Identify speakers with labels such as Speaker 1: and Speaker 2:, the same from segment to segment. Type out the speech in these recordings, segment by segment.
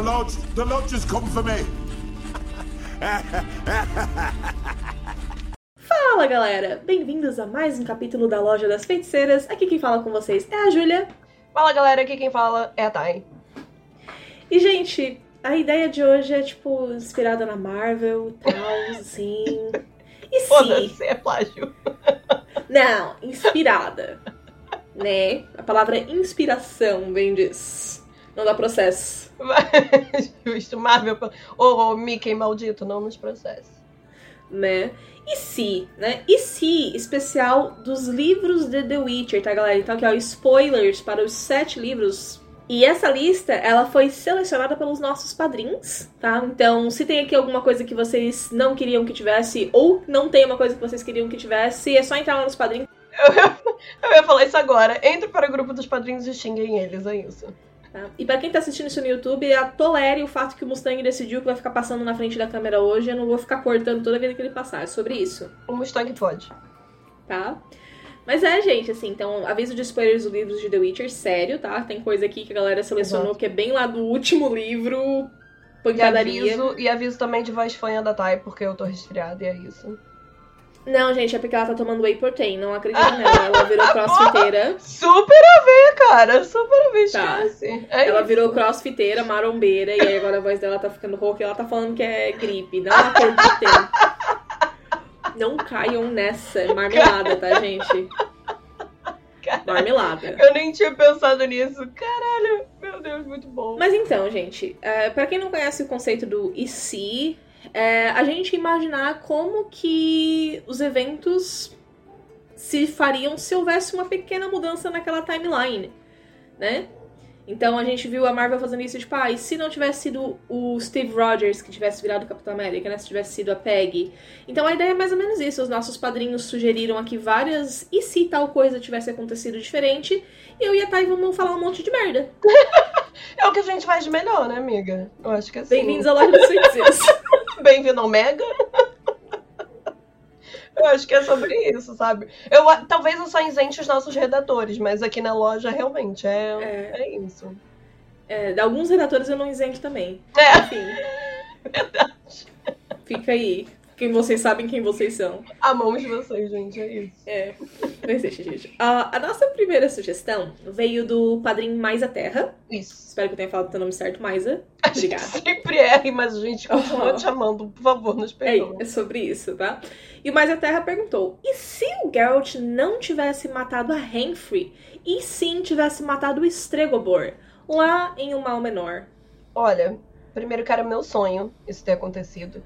Speaker 1: The lodge, the lodge has come for me.
Speaker 2: Fala galera, bem-vindos a mais um capítulo da Loja das Feiticeiras. Aqui quem fala com vocês é a Júlia.
Speaker 3: Fala galera, aqui quem fala é a Thay.
Speaker 2: E gente, a ideia de hoje é tipo inspirada na Marvel, tal, assim. E
Speaker 3: Foda-se, é plágio.
Speaker 2: Não, inspirada. né? A palavra inspiração vem disso. Não dá processo.
Speaker 3: Justo, Marvel. Ô, oh, Mickey maldito, não nos processe.
Speaker 2: Né? E se, né? E se, especial dos livros de The Witcher, tá, galera? Então aqui, ó, spoilers para os sete livros. E essa lista, ela foi selecionada pelos nossos padrinhos, tá? Então, se tem aqui alguma coisa que vocês não queriam que tivesse, ou não tem uma coisa que vocês queriam que tivesse, é só entrar lá nos padrinhos.
Speaker 3: Eu, eu ia falar isso agora. Entre para o grupo dos padrinhos e xinguem eles, é isso.
Speaker 2: Tá? E para quem tá assistindo isso no YouTube, tolere o fato que o Mustang decidiu que vai ficar passando na frente da câmera hoje. Eu não vou ficar cortando toda vez que ele passar. É sobre isso.
Speaker 3: O Mustang pode.
Speaker 2: Tá? Mas é, gente, assim, então, aviso de spoilers dos livros de The Witcher, sério, tá? Tem coisa aqui que a galera selecionou Exato. que é bem lá do último livro.
Speaker 3: Pancadaria. E aviso, e aviso também de voz fanha da Thay, porque eu tô resfriada e é isso.
Speaker 2: Não, gente, é porque ela tá tomando whey protein, não acredito nela. Ela virou crossfiteira.
Speaker 3: Super a ver, cara. Super a ver, tá.
Speaker 2: É ela isso. virou crossfiteira, marombeira, e aí agora a voz dela tá ficando rouca e ela tá falando que é gripe. Não acredito. não caiam nessa. É marmelada, tá, gente? Marmelada.
Speaker 3: Eu nem tinha pensado nisso. Caralho, meu Deus, muito bom.
Speaker 2: Mas então, gente, uh, pra quem não conhece o conceito do e se, é, a gente imaginar como que os eventos se fariam se houvesse uma pequena mudança naquela timeline, né? Então a gente viu a Marvel fazendo isso, tipo, ah, e se não tivesse sido o Steve Rogers que tivesse virado Capitão América, né? Se tivesse sido a Peggy. Então a ideia é mais ou menos isso. Os nossos padrinhos sugeriram aqui várias. E se tal coisa tivesse acontecido diferente? Eu e a Thay vamos falar um monte de merda.
Speaker 3: é o que a gente faz de melhor, né, amiga? Eu acho que é assim.
Speaker 2: Bem-vindos à loja dos feiticeiros.
Speaker 3: Bem-vindo ao Mega. Eu acho que é sobre isso, sabe? Eu, talvez eu só isente os nossos redatores, mas aqui na loja realmente é, é. é isso.
Speaker 2: É, alguns redatores eu não isento também.
Speaker 3: É.
Speaker 2: Enfim.
Speaker 3: Verdade.
Speaker 2: Fica aí quem vocês sabem quem vocês são.
Speaker 3: Amamos vocês, gente, é isso.
Speaker 2: É, mas deixa, gente. A, a nossa primeira sugestão veio do Padrinho Mais a Terra.
Speaker 3: Isso.
Speaker 2: Espero que eu tenha falado o teu nome certo, Maisa.
Speaker 3: Obrigada. sempre é, mas a gente continua uhum. te amando. Por favor, nos perdoe.
Speaker 2: É, é sobre isso, tá? E o Mais a Terra perguntou, e se o Geralt não tivesse matado a Henfrey, e sim tivesse matado o Stregobor, lá em um mal menor?
Speaker 3: Olha, Primeiro que era meu sonho isso ter acontecido.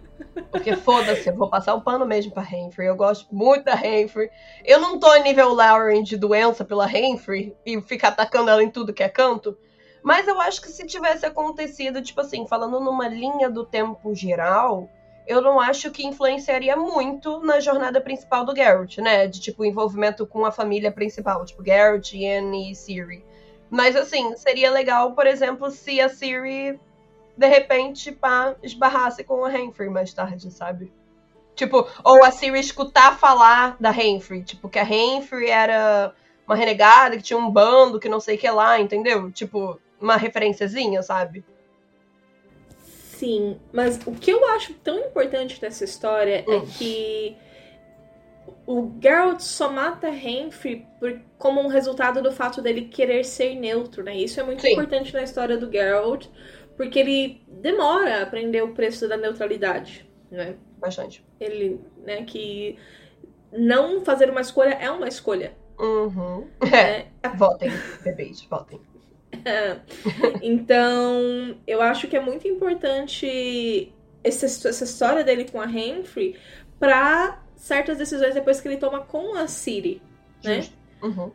Speaker 3: Porque foda-se, eu vou passar o pano mesmo pra Renfrey. Eu gosto muito da Renfrey. Eu não tô em nível Lauren de doença pela Renfrey e ficar atacando ela em tudo que é canto. Mas eu acho que se tivesse acontecido, tipo assim, falando numa linha do tempo geral, eu não acho que influenciaria muito na jornada principal do Garrett, né? De tipo, envolvimento com a família principal, tipo, Garrett, Ian e Siri. Mas assim, seria legal, por exemplo, se a Siri de repente, pá, esbarrasse com a Renfrey mais tarde, sabe? Tipo, ou a Siri escutar falar da Renfrey, tipo, que a Renfrey era uma renegada, que tinha um bando, que não sei o que lá, entendeu? Tipo, uma referenciazinha, sabe?
Speaker 2: Sim, mas o que eu acho tão importante dessa história é hum. é que o Geralt só mata Renfrey por, como um resultado do fato dele querer ser neutro, né? Isso é muito Sim. importante na história do Geralt, porque ele demora a aprender o preço da neutralidade, né?
Speaker 3: Bastante.
Speaker 2: Ele, né, que não fazer uma escolha é uma escolha.
Speaker 3: Uhum. É. é. Votem, bebês, votem.
Speaker 2: É. Então, eu acho que é muito importante essa, essa história dele com a Henry para certas decisões depois que ele toma com a Siri, né?
Speaker 3: Uhum.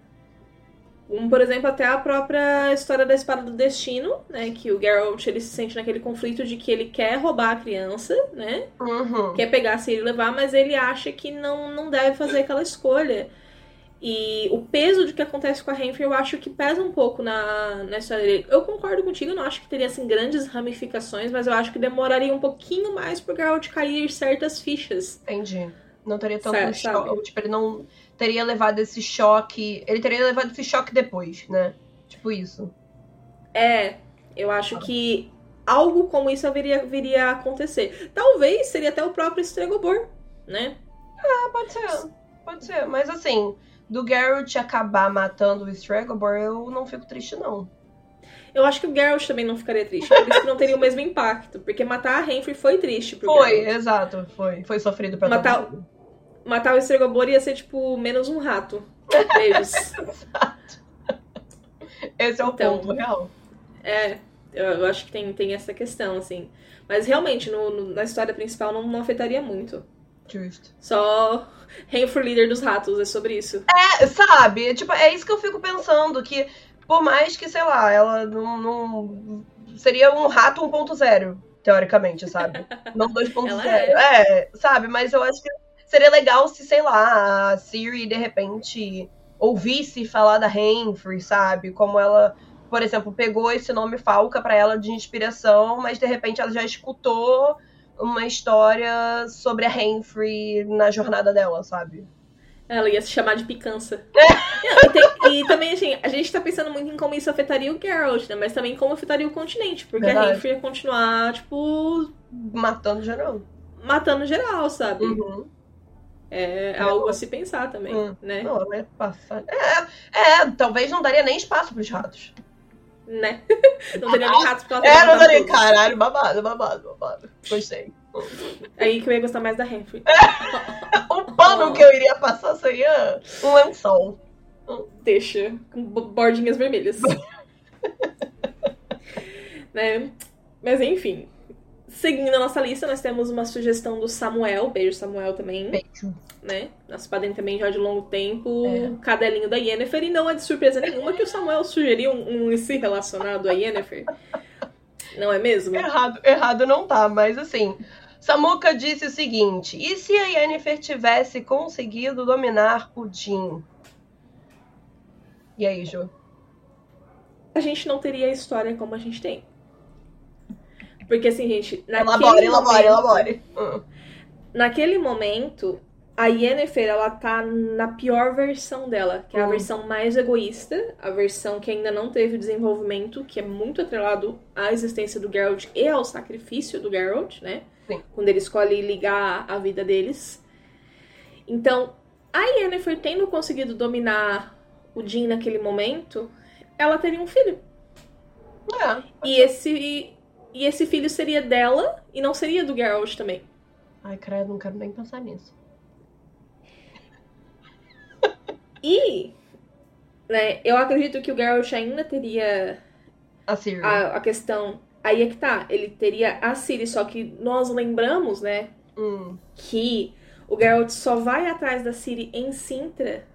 Speaker 2: Um, por exemplo, até a própria história da espada do destino, né? Que o Geralt ele se sente naquele conflito de que ele quer roubar a criança, né?
Speaker 3: Uhum.
Speaker 2: Quer pegar a Ciri e levar, mas ele acha que não, não deve fazer aquela escolha. E o peso de que acontece com a Renfrew eu acho que pesa um pouco na, na história dele. Eu concordo contigo, eu não acho que teria assim, grandes ramificações, mas eu acho que demoraria um pouquinho mais pro Geralt cair certas fichas.
Speaker 3: Entendi. Não teria tanto certo, choque. Tipo, ele não teria levado esse choque. Ele teria levado esse choque depois, né? Tipo isso.
Speaker 2: É, eu acho que algo como isso viria, viria a acontecer. Talvez seria até o próprio Stregobor, né?
Speaker 3: Ah, pode ser. Pode ser. Mas assim, do Geralt acabar matando o Stregobor, eu não fico triste, não.
Speaker 2: Eu acho que o Geralt também não ficaria triste. Por isso que não teria o mesmo impacto. Porque matar a Renfrey foi triste pro
Speaker 3: Foi,
Speaker 2: Geralt.
Speaker 3: exato. Foi. Foi sofrido pra
Speaker 2: Matar-
Speaker 3: todo mundo.
Speaker 2: Matar o Stregobor ia ser, tipo, menos um rato. Beijos.
Speaker 3: Esse é o
Speaker 2: Então.
Speaker 3: ponto real.
Speaker 2: É, eu, acho que tem, tem essa questão, assim. Mas realmente, no, no- na história principal não, não afetaria muito.
Speaker 3: Justo.
Speaker 2: Só Renfrew líder dos ratos, é sobre isso.
Speaker 3: É, sabe? Tipo, é isso que eu fico pensando, que por mais que, sei lá, ela não. não- seria um rato 1.0, teoricamente, sabe? Não 2.0.
Speaker 2: Ela
Speaker 3: É. sabe? Mas eu acho que seria legal se, sei lá, a Siri de repente ouvisse falar da Renfrey, sabe? Como ela, por exemplo, pegou esse nome Falca pra ela de inspiração, mas de repente ela já escutou uma história sobre a Renfrey na jornada dela, sabe?
Speaker 2: Ela ia se chamar de picança. e, tem- e também, assim, a gente tá pensando muito em como isso afetaria o Geralt, né? Mas também como afetaria o continente. Porque a
Speaker 3: Verdade.
Speaker 2: Renfrew ia continuar, tipo,
Speaker 3: Matando geral.
Speaker 2: matando geral, sabe?
Speaker 3: Uhum.
Speaker 2: É
Speaker 3: Não.
Speaker 2: algo a se pensar também,
Speaker 3: Hum.
Speaker 2: né?
Speaker 3: Não, é passada. É, é, talvez não daria nem espaço pros ratos.
Speaker 2: Né? Não teria nem ratos pra
Speaker 3: É, não daria.
Speaker 2: todos.
Speaker 3: Caralho, babado, babado, babado. Gostei.
Speaker 2: Aí que eu ia gostar mais da Renfrew.
Speaker 3: O pano que eu iria passar seria um lençol.
Speaker 2: Deixa, com bo- bordinhas vermelhas. né? Mas enfim. Seguindo a nossa lista, nós temos uma sugestão do Samuel. Beijo, Samuel, também.
Speaker 3: Beijo.
Speaker 2: Né? Nosso padrinho também já de longo tempo.
Speaker 3: É.
Speaker 2: Cadelinho da Yennefer. E não é de surpresa nenhuma que o Samuel sugeriu um, um relacionado a Yennefer. Não é mesmo?
Speaker 3: Errado, errado não tá, mas assim. Samuka disse o seguinte: e se a Yennefer tivesse conseguido dominar o Jin? E aí, Ju?
Speaker 2: A gente não teria a história como a gente tem. Porque assim, gente. naquele
Speaker 3: Elabore, elabore,
Speaker 2: momento-
Speaker 3: elabore. Hum.
Speaker 2: Naquele momento, a Yennefer, ela tá na pior versão dela, que é a
Speaker 3: Hum.
Speaker 2: versão mais egoísta, a versão que ainda não teve desenvolvimento, que é muito atrelado à existência do Geralt e ao sacrifício do Geralt, né?
Speaker 3: Sim.
Speaker 2: Quando ele escolhe ligar a vida deles. Então, a Yennefer tendo conseguido dominar o Jin naquele momento, ela teria um filho.
Speaker 3: É.
Speaker 2: E esse, e esse filho seria dela e não seria do Geralt também.
Speaker 3: Ai, credo, não quero nem pensar nisso.
Speaker 2: E, né, eu acredito que o Geralt ainda teria
Speaker 3: A Siri.
Speaker 2: a, a questão. Aí é que tá, ele teria a Ciri, só que nós lembramos, né,
Speaker 3: Hum.
Speaker 2: que o Geralt só vai atrás da Ciri em Sintra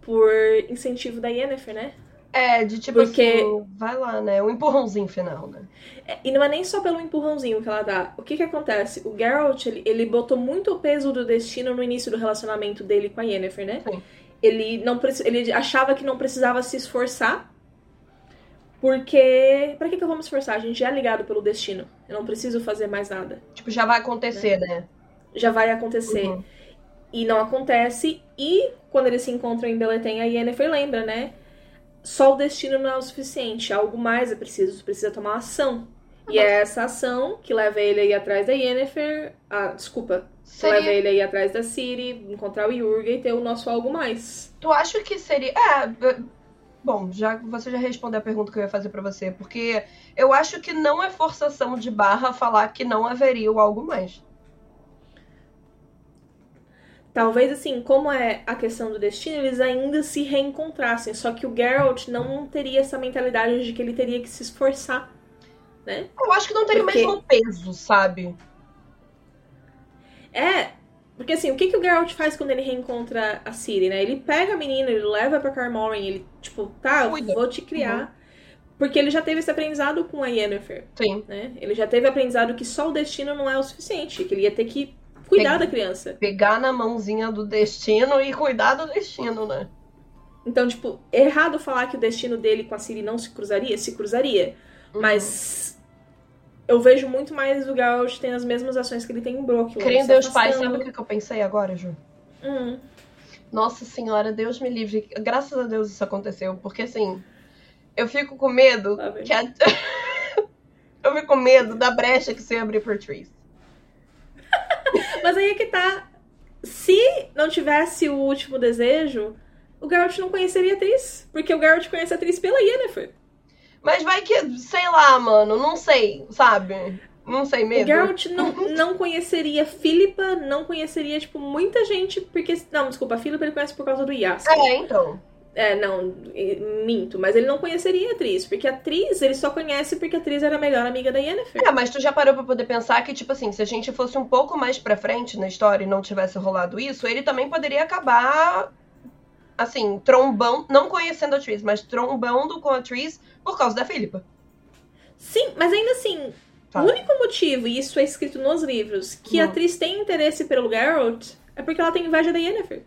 Speaker 2: por incentivo da Yennefer, né?
Speaker 3: É, de tipo
Speaker 2: Porque-
Speaker 3: assim, vai lá, né? Um empurrãozinho final, né?
Speaker 2: É, E não é nem só pelo empurrãozinho que ela dá. O que que acontece? O Geralt, ele, ele botou muito o peso do destino no início do relacionamento dele com a Yennefer, né?
Speaker 3: Sim.
Speaker 2: Ele, não, ele achava que não precisava se esforçar, porque... Pra que que eu vou me esforçar? A gente já é ligado pelo destino. Eu não preciso fazer mais nada.
Speaker 3: Tipo, já vai acontecer, né?
Speaker 2: Já vai acontecer.
Speaker 3: Uhum.
Speaker 2: E não acontece. E quando eles se encontram em Beleten, a Yennefer lembra, né? Só o destino não é o suficiente. Algo mais é preciso. Precisa tomar ação. E é essa ação que leva ele a ir atrás da Yennefer. Ah, desculpa. Que leva
Speaker 3: Seria,
Speaker 2: ele a ir atrás da Ciri, encontrar o Yurga e ter o nosso algo mais.
Speaker 3: tu acha que seria. É. Bom, já, você já respondeu a pergunta que eu ia fazer pra você, porque eu acho que não é forçação de barra falar que não haveria o algo mais.
Speaker 2: Talvez, assim, como é a questão do destino, eles ainda se reencontrassem. Só que o Geralt não teria essa mentalidade de que ele teria que se esforçar. Né?
Speaker 3: Eu acho que não teria
Speaker 2: Porque-
Speaker 3: o mesmo peso, sabe?
Speaker 2: É, porque assim, o que, que o Geralt faz quando ele reencontra a Ciri, né? Ele pega a menina, ele leva pra Carmorin, ele, tipo, tá, eu
Speaker 3: Cuida.
Speaker 2: vou te criar. Porque ele já teve esse aprendizado com a Yennefer,
Speaker 3: Sim.
Speaker 2: né? Ele já teve aprendizado que só o destino não é o suficiente, que ele ia ter que cuidar
Speaker 3: Tem-
Speaker 2: da criança.
Speaker 3: Pegar na mãozinha do destino e cuidar do destino, né?
Speaker 2: Então, tipo, errado falar que o destino dele com a Ciri não se cruzaria? Se cruzaria.
Speaker 3: Uhum.
Speaker 2: Mas eu vejo muito mais o Geralt tendo as mesmas ações que ele tem em
Speaker 3: em
Speaker 2: se
Speaker 3: Deus Pai, sabe o que eu pensei agora, Ju?
Speaker 2: Hum,
Speaker 3: Nossa senhora, Deus me livre. Graças a Deus isso aconteceu. Porque assim, eu fico com medo
Speaker 2: vem.
Speaker 3: que a... Eu fico com medo da brecha que você abrir por Tris.
Speaker 2: Mas aí é que tá. Se não tivesse o último desejo, o Geralt não conheceria a atriz. Porque o Geralt conhece a atriz pela Yennefer.
Speaker 3: Mas vai que, sei lá, mano, não sei, sabe? Não sei
Speaker 2: O
Speaker 3: mesmo.
Speaker 2: Geralt não, não conheceria Philippa, não conheceria, tipo, muita gente, porque. Não, desculpa, a Philippa ele conhece por causa do Yasker.
Speaker 3: É, então.
Speaker 2: É, não, minto, mas ele não conheceria a atriz, porque a atriz ele só conhece porque a atriz era a melhor amiga da Yennefer.
Speaker 3: É, mas tu já parou pra poder pensar que, tipo assim, se a gente fosse um pouco mais pra frente na história e não tivesse rolado isso, ele também poderia acabar, assim, trombando, não conhecendo a Tris, mas trombando com a Tris por causa da Philippa.
Speaker 2: Sim, mas ainda assim,
Speaker 3: Tá.
Speaker 2: o único motivo, e isso é escrito nos livros, que a atriz tem interesse pelo Geralt é porque ela tem inveja da Yennefer.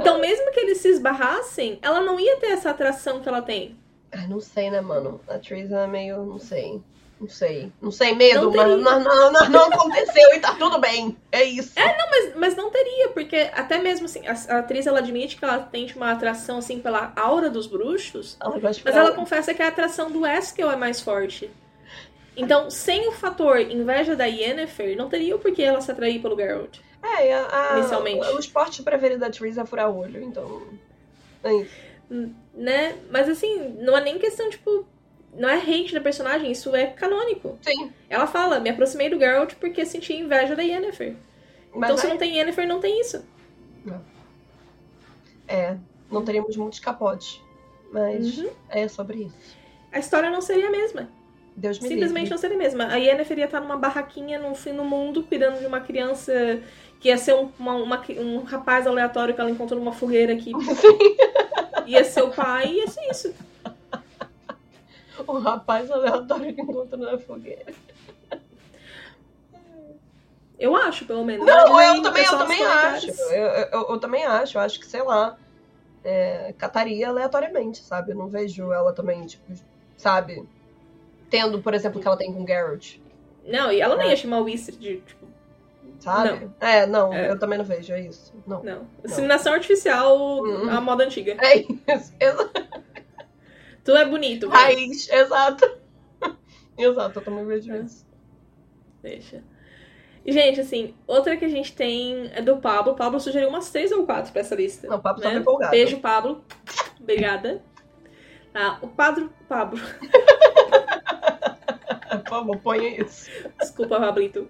Speaker 2: Então, mesmo que eles se esbarrassem, ela não ia ter essa atração que ela tem.
Speaker 3: Ai, não sei, né, mano? A Tris é meio, não sei. Não sei. Não sei medo,
Speaker 2: Não
Speaker 3: mas não, não, não, não aconteceu e tá tudo bem. É isso.
Speaker 2: Mas, mas não teria, porque até mesmo assim, a, a atriz ela admite que ela tem uma atração assim pela aura dos bruxos,
Speaker 3: Ela gosta de
Speaker 2: Mas
Speaker 3: ficar-
Speaker 2: ela confessa que a atração do Eskel é mais forte. Então, sem o fator inveja da Yennefer, não teria o porquê ela se atrair pelo Geralt.
Speaker 3: É, a, a-
Speaker 2: Inicialmente.
Speaker 3: o esporte preferido da Tris é furar o olho, então. É isso.
Speaker 2: Né? Mas assim, não é nem questão, tipo. Não é hate da personagem, isso é canônico.
Speaker 3: Sim.
Speaker 2: Ela fala, me aproximei do Geralt porque senti inveja da Yennefer.
Speaker 3: Mas
Speaker 2: então, se
Speaker 3: aí-
Speaker 2: não tem Yennefer, não tem isso.
Speaker 3: É, não teríamos muitos capotes. Mas
Speaker 2: Uhum.
Speaker 3: é sobre isso.
Speaker 2: A história não seria a mesma.
Speaker 3: Deus me
Speaker 2: Simplesmente
Speaker 3: livre.
Speaker 2: não seria a mesma. A Yennefer ia estar numa barraquinha no fim do mundo, cuidando de uma criança que ia ser um, uma- uma- um rapaz aleatório que ela encontrou numa fogueira que ia ser o pai, ia ser isso.
Speaker 3: Um rapaz aleatório que encontra na fogueira.
Speaker 2: Eu acho, pelo menos.
Speaker 3: Não,
Speaker 2: aí
Speaker 3: eu
Speaker 2: o
Speaker 3: também, eu também acho. Eu, eu, eu também acho. Eu acho que, sei lá, é, cataria aleatoriamente, sabe? Eu não vejo ela também, tipo, sabe? Tendo, por exemplo, o que ela tem com Geralt,
Speaker 2: Não, e ela não
Speaker 3: É.
Speaker 2: ia chamar o Wizard de, tipo,
Speaker 3: sabe? É, não,
Speaker 2: É.
Speaker 3: eu também não vejo, é isso. Não.
Speaker 2: não. Inseminação artificial,
Speaker 3: Uhum.
Speaker 2: a moda antiga.
Speaker 3: É isso.
Speaker 2: Tu é bonito.
Speaker 3: Raiz, exato. Exato, eu também vejo
Speaker 2: É.
Speaker 3: isso.
Speaker 2: Deixa. E, gente, assim, outra que a gente tem é do Pablo. O Pablo sugeriu umas três ou quatro pra essa lista.
Speaker 3: Não, o papo tá
Speaker 2: né?
Speaker 3: empolgado.
Speaker 2: Beijo, Pablo. Obrigada. Tá, o Pablo. Pablo.
Speaker 3: Por favor, ponha isso.
Speaker 2: Desculpa, Pablito.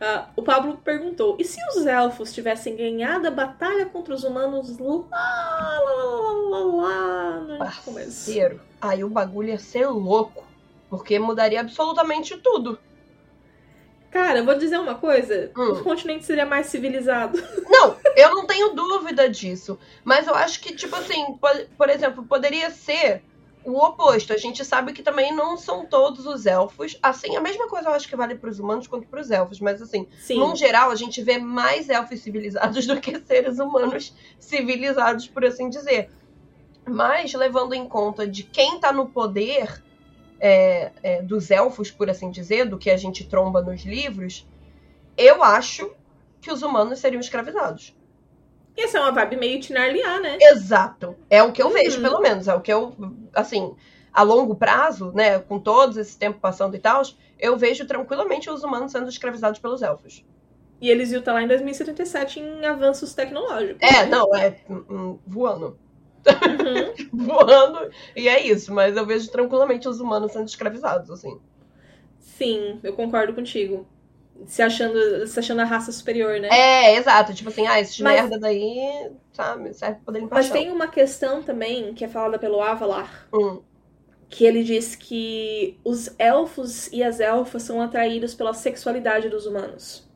Speaker 2: Ah, o Pablo perguntou: e se os elfos tivessem ganhado a batalha contra os humanos lá, lá, lá, lá, lá no começo?
Speaker 3: Parceiro. Aí o bagulho ia ser louco. Porque mudaria absolutamente tudo.
Speaker 2: Cara, vou dizer uma coisa:
Speaker 3: Hum.
Speaker 2: o continente seria mais civilizado.
Speaker 3: Não, eu não tenho dúvida disso. Mas eu acho que, tipo assim, po- por exemplo, poderia ser o oposto. A gente sabe que também não são todos os elfos. Assim, a mesma coisa eu acho que vale pros humanos quanto pros elfos. Mas assim,
Speaker 2: Sim.
Speaker 3: num geral, a gente vê mais elfos civilizados do que seres humanos civilizados, por assim dizer. Mas, levando em conta de quem tá no poder é, é, dos elfos, por assim dizer, do que a gente tromba nos livros, eu acho que os humanos seriam escravizados.
Speaker 2: Essa é uma vibe meio Tinarliá, né?
Speaker 3: Exato. É o que eu vejo,
Speaker 2: Uhum.
Speaker 3: pelo menos. É o que eu, assim, a longo prazo, né, com todo esse tempo passando e tal, eu vejo tranquilamente os humanos sendo escravizados pelos elfos.
Speaker 2: E eles iam estar lá em 2077 em avanços tecnológicos.
Speaker 3: É, não, é hum, hum, voando.
Speaker 2: Uhum.
Speaker 3: Voando, e é isso, mas eu vejo tranquilamente os humanos sendo escravizados, assim.
Speaker 2: Sim, eu concordo contigo. Se achando, se achando a raça superior, né?
Speaker 3: É, exato. Tipo assim, ah, esses
Speaker 2: Mas-
Speaker 3: merda daí, sabe, serve pra poder limpar
Speaker 2: Mas tem uma questão também que é falada pelo Avalar,
Speaker 3: Hum,
Speaker 2: que ele diz que os elfos e as elfas são atraídos pela sexualidade dos humanos.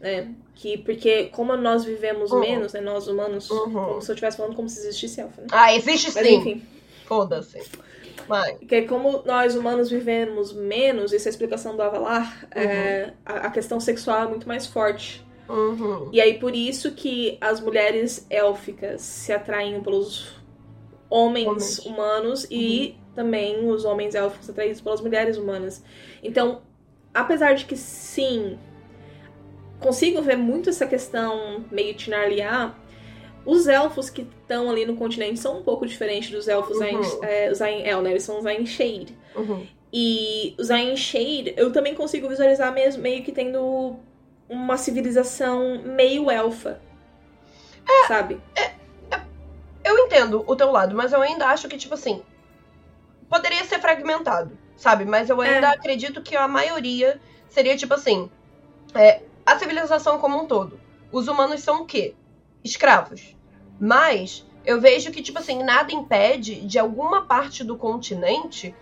Speaker 2: Né? Que, porque como nós vivemos
Speaker 3: Uhum.
Speaker 2: menos, né? Nós humanos,
Speaker 3: Uhum.
Speaker 2: como se eu estivesse falando como se existisse elfo, né?
Speaker 3: Ah, existe
Speaker 2: Mas
Speaker 3: sim.
Speaker 2: enfim,
Speaker 3: Foda-se. Vai.
Speaker 2: que como nós humanos vivemos menos, isso é a explicação do Avalar, é, a, a questão sexual é muito mais forte.
Speaker 3: Uhum.
Speaker 2: E aí por isso que as mulheres élficas se atraem pelos homens,
Speaker 3: Homens.
Speaker 2: humanos e também os homens élficos atraídos pelas mulheres humanas. Então, apesar de que sim, consigo ver muito essa questão meio Tinarliá, Os elfos que estão ali no continente são um pouco diferentes dos elfos
Speaker 3: Uhum.
Speaker 2: É, os Ain El, né? Eles são os Ain Shade.
Speaker 3: Uhum.
Speaker 2: E os Ain Shade, eu também consigo visualizar mesmo, meio que tendo uma civilização meio elfa.
Speaker 3: É.
Speaker 2: Sabe?
Speaker 3: Eu entendo o teu lado, mas eu ainda acho que, tipo assim, poderia ser fragmentado, sabe? Mas eu ainda
Speaker 2: É.
Speaker 3: acredito que a maioria seria, tipo assim, é, a civilização como um todo. Os humanos são o quê? Escravos. Mas eu vejo que, tipo assim, nada impede de alguma parte do continente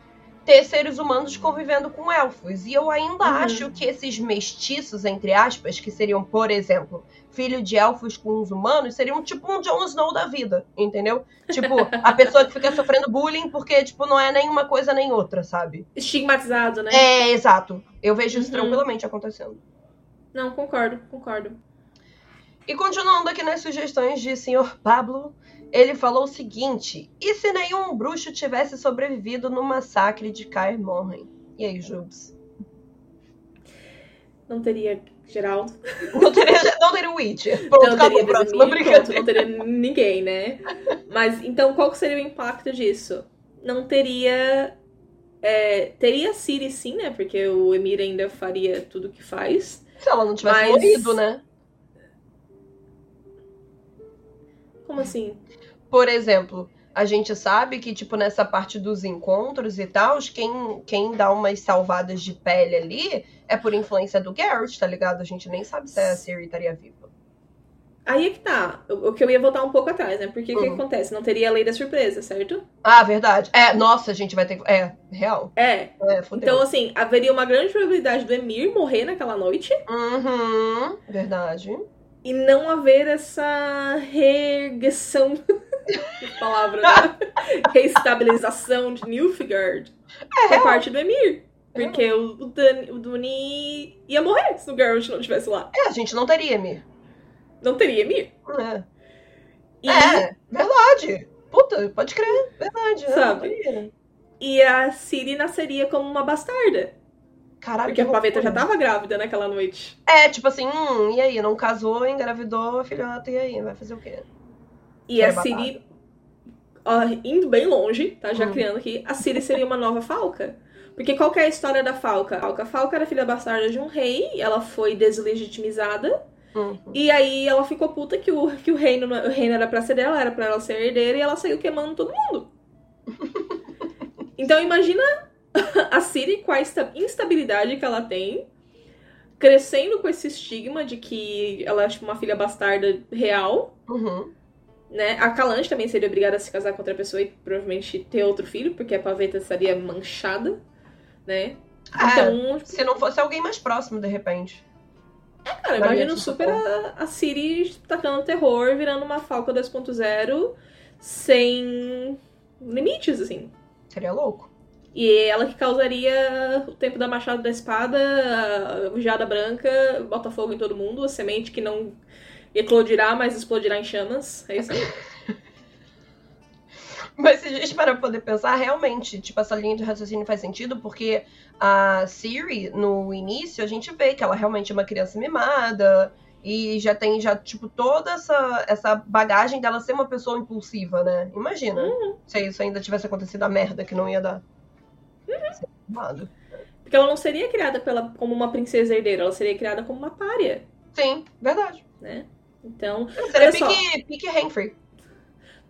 Speaker 3: ter seres humanos convivendo com elfos. E eu ainda
Speaker 2: Uhum.
Speaker 3: acho que esses mestiços, entre aspas, que seriam, por exemplo, filho de elfos com os humanos, seriam tipo um Jon Snow da vida, entendeu? Tipo, a pessoa que fica sofrendo bullying porque, tipo, não é nenhuma coisa nem outra, sabe?
Speaker 2: Estigmatizado, né?
Speaker 3: É, exato. Eu vejo isso
Speaker 2: Uhum.
Speaker 3: tranquilamente acontecendo.
Speaker 2: Não, concordo, concordo.
Speaker 3: E continuando aqui nas sugestões de Sr. Pablo, ele falou o seguinte: e se nenhum bruxo tivesse sobrevivido no massacre de Kaer Morhen? E aí, Jubes?
Speaker 2: Não teria Geraldo.
Speaker 3: Não teria, não teria o Witcher. Pronto,
Speaker 2: não
Speaker 3: acabou
Speaker 2: teria
Speaker 3: o próximo.
Speaker 2: Pronto, não teria ninguém, né? Mas então qual seria o impacto disso? Não teria. é, teria a Siri sim, né? Porque o Emir ainda faria tudo que faz.
Speaker 3: Se ela não tivesse
Speaker 2: Mas-
Speaker 3: morrido, né?
Speaker 2: Como assim?
Speaker 3: Por exemplo, a gente sabe que, tipo, nessa parte dos encontros e tal, quem, quem dá umas salvadas de pele ali é por influência do Garrett, tá ligado? A gente nem sabe se a Siri estaria viva.
Speaker 2: Aí é que tá. O que eu ia voltar um pouco atrás, né? Porque o que
Speaker 3: Uhum.
Speaker 2: acontece? Não teria a lei da surpresa, certo?
Speaker 3: Ah, verdade. É, nossa, a gente vai ter que. É, real.
Speaker 2: É.
Speaker 3: É.
Speaker 2: Então, assim, haveria uma grande probabilidade do Emir morrer naquela noite
Speaker 3: Uhum, verdade.
Speaker 2: E não haver essa reerguição. que palavra, né? Reestabilização de Nilfgaard
Speaker 3: É,
Speaker 2: por parte do Emir. Porque o, o, o Duni ia morrer se o Garrett não estivesse lá.
Speaker 3: É, a gente não teria, Mir.
Speaker 2: Não teria Emir.
Speaker 3: É.
Speaker 2: E,
Speaker 3: É, verdade. Puta, pode crer. Verdade. é,
Speaker 2: Sabe? e a Ciri nasceria como uma bastarda.
Speaker 3: Caralho.
Speaker 2: Porque a paveta já tava grávida naquela noite.
Speaker 3: É, tipo assim, hum, e aí? Não casou, engravidou a filhota, e aí? Vai fazer o quê?
Speaker 2: E
Speaker 3: Quer
Speaker 2: a Ciri, ó, indo bem longe, tá? Já
Speaker 3: Hum.
Speaker 2: criando aqui, a Ciri seria uma nova falca. Porque qual que é a história da falca? A falca, era filha bastarda de um rei, ela foi deslegitimizada,
Speaker 3: Uhum.
Speaker 2: e aí ela ficou puta que o, que o, reino, o reino era pra ser dela, era pra ela ser herdeira, e ela saiu queimando todo mundo. então imagina a Ciri com a insta- instabilidade que ela tem, crescendo com esse estigma de que ela é tipo uma filha bastarda real,
Speaker 3: Uhum.
Speaker 2: né? A Calante também seria obrigada a se casar com outra pessoa e provavelmente ter outro filho, porque a paveta estaria manchada, né?
Speaker 3: É,
Speaker 2: Então, tipo,
Speaker 3: se não fosse alguém mais próximo, de repente.
Speaker 2: cara,
Speaker 3: pra
Speaker 2: imagino
Speaker 3: gente,
Speaker 2: super a, a Siri tacando terror, virando uma Falca 2.0 sem limites, assim.
Speaker 3: Seria louco.
Speaker 2: E ela que causaria o tempo da machada da espada, a geada branca, bota fogo em todo mundo, a semente que não eclodirá, mas explodirá em chamas. É isso aí.
Speaker 3: Mas se a gente parar pra poder pensar, realmente, tipo, essa linha de raciocínio faz sentido, porque a Siri, no início, a gente vê que ela realmente é uma criança mimada, e já tem, já, tipo, toda essa, essa bagagem dela ser uma pessoa impulsiva, né? Imagina se isso ainda tivesse acontecido a merda que não ia dar. Mimado.
Speaker 2: Porque ela não seria criada pela, como uma princesa herdeira, ela seria criada como uma párea,
Speaker 3: Sim, verdade.
Speaker 2: né? Então,
Speaker 3: Seria
Speaker 2: Olha só.
Speaker 3: pique, pique Henfrey.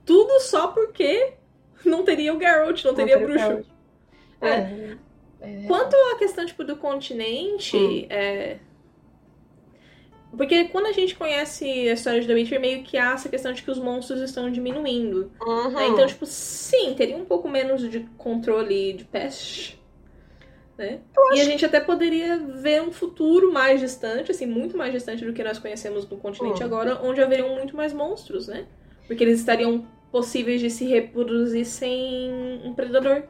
Speaker 2: tudo só porque não teria o Geralt, não teria
Speaker 3: Não
Speaker 2: bruxo.
Speaker 3: Geralt. É. é.
Speaker 2: Quanto à questão, tipo, do continente,
Speaker 3: Hum.
Speaker 2: é... Porque quando a gente conhece a história de The Witcher, meio que há essa questão de que os monstros estão diminuindo.
Speaker 3: Uhum.
Speaker 2: né? Então, tipo, sim, teria um pouco menos de controle de peste, né? E a gente até poderia ver um futuro mais distante, assim, muito mais distante do que nós conhecemos no continente
Speaker 3: Hum.
Speaker 2: agora, onde haveriam muito mais monstros, né? Porque eles estariam possíveis de se reproduzir sem um predador.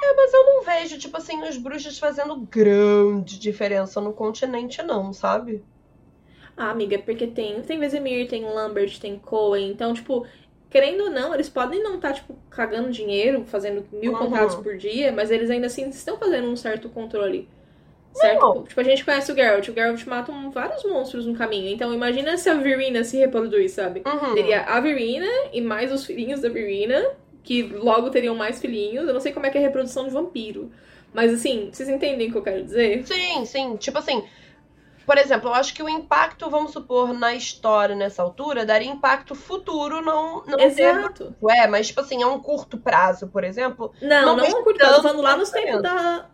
Speaker 3: Mas eu não vejo, tipo assim, os bruxos fazendo grande diferença no continente, não, sabe?
Speaker 2: Ah, amiga, porque tem, tem Vesemir, tem Lambert, tem Cohen, então, tipo, querendo ou não, eles podem não estar, tipo, cagando dinheiro, fazendo mil
Speaker 3: Uhum.
Speaker 2: contratos por dia, mas eles ainda assim estão fazendo um certo controle. Certo?
Speaker 3: Não.
Speaker 2: Tipo, a gente conhece o Geralt. O Geralt mata um- vários monstros no caminho. Então, imagina se a Virina se reproduz, sabe?
Speaker 3: Uhum.
Speaker 2: Teria a Virina e mais os filhinhos da Virina, que logo teriam mais filhinhos. Eu não sei como é que é a reprodução de vampiro. Mas, assim, vocês entendem o que eu quero dizer?
Speaker 3: Sim, sim. Tipo assim, por exemplo, eu acho que o impacto, vamos supor, na história nessa altura, daria impacto futuro, não, não
Speaker 2: Exato.
Speaker 3: teve- É, mas tipo assim, é um curto prazo, por exemplo.
Speaker 2: Não,
Speaker 3: Não
Speaker 2: não,
Speaker 3: vejo
Speaker 2: não curto. Tô
Speaker 3: tanto
Speaker 2: falando lá nos tempos da.